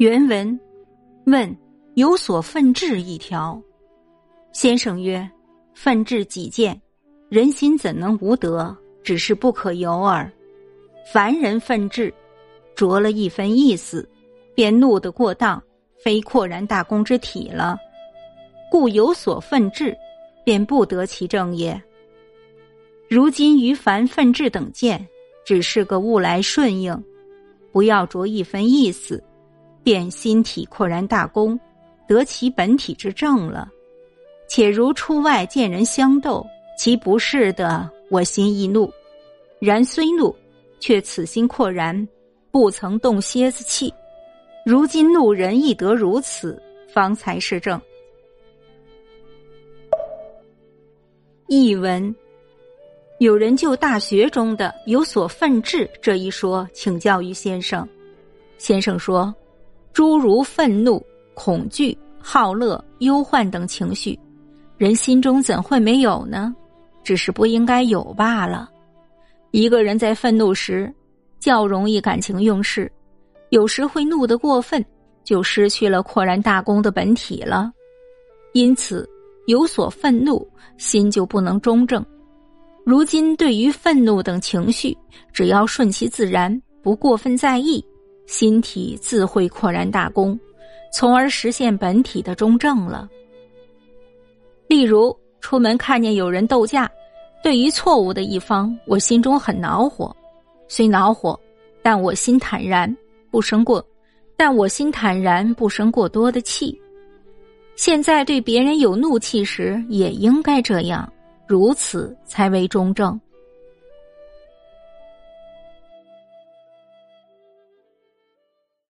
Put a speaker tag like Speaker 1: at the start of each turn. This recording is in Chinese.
Speaker 1: 原文问有所愤志一条，先生曰：“愤志己见，人心怎能无德？只是不可有耳。凡人愤志，着了一分意思，便怒得过当，非阔然大公之体了。故有所愤志，便不得其正也。如今于凡愤志等见，只是个物来顺应，不要着一分意思，便心体阔然大公，得其本体之正了。且如出外见人相斗，其不是的，我心亦怒。然虽怒，却此心阔然，不曾动蝎子气。如今怒人亦得如此，方才是正。译文。有人就大学中的“有所愤志”这一说请教于先生，先生说：“诸如愤怒、恐惧、好乐、忧患等情绪，人心中怎会没有呢？只是不应该有罢了。一个人在愤怒时，较容易感情用事，有时会怒得过分，就失去了阔然大公的本体了。因此，有所愤怒，心就不能中正。”如今对于愤怒等情绪，只要顺其自然，不过分在意，心体自会扩然大功，从而实现本体的中正了。例如，出门看见有人斗架，对于错误的一方，我心中很恼火，虽恼火，但我心坦然，不生过，但我心坦然，不生过多的气。现在对别人有怒气时，也应该这样。如此才为中正。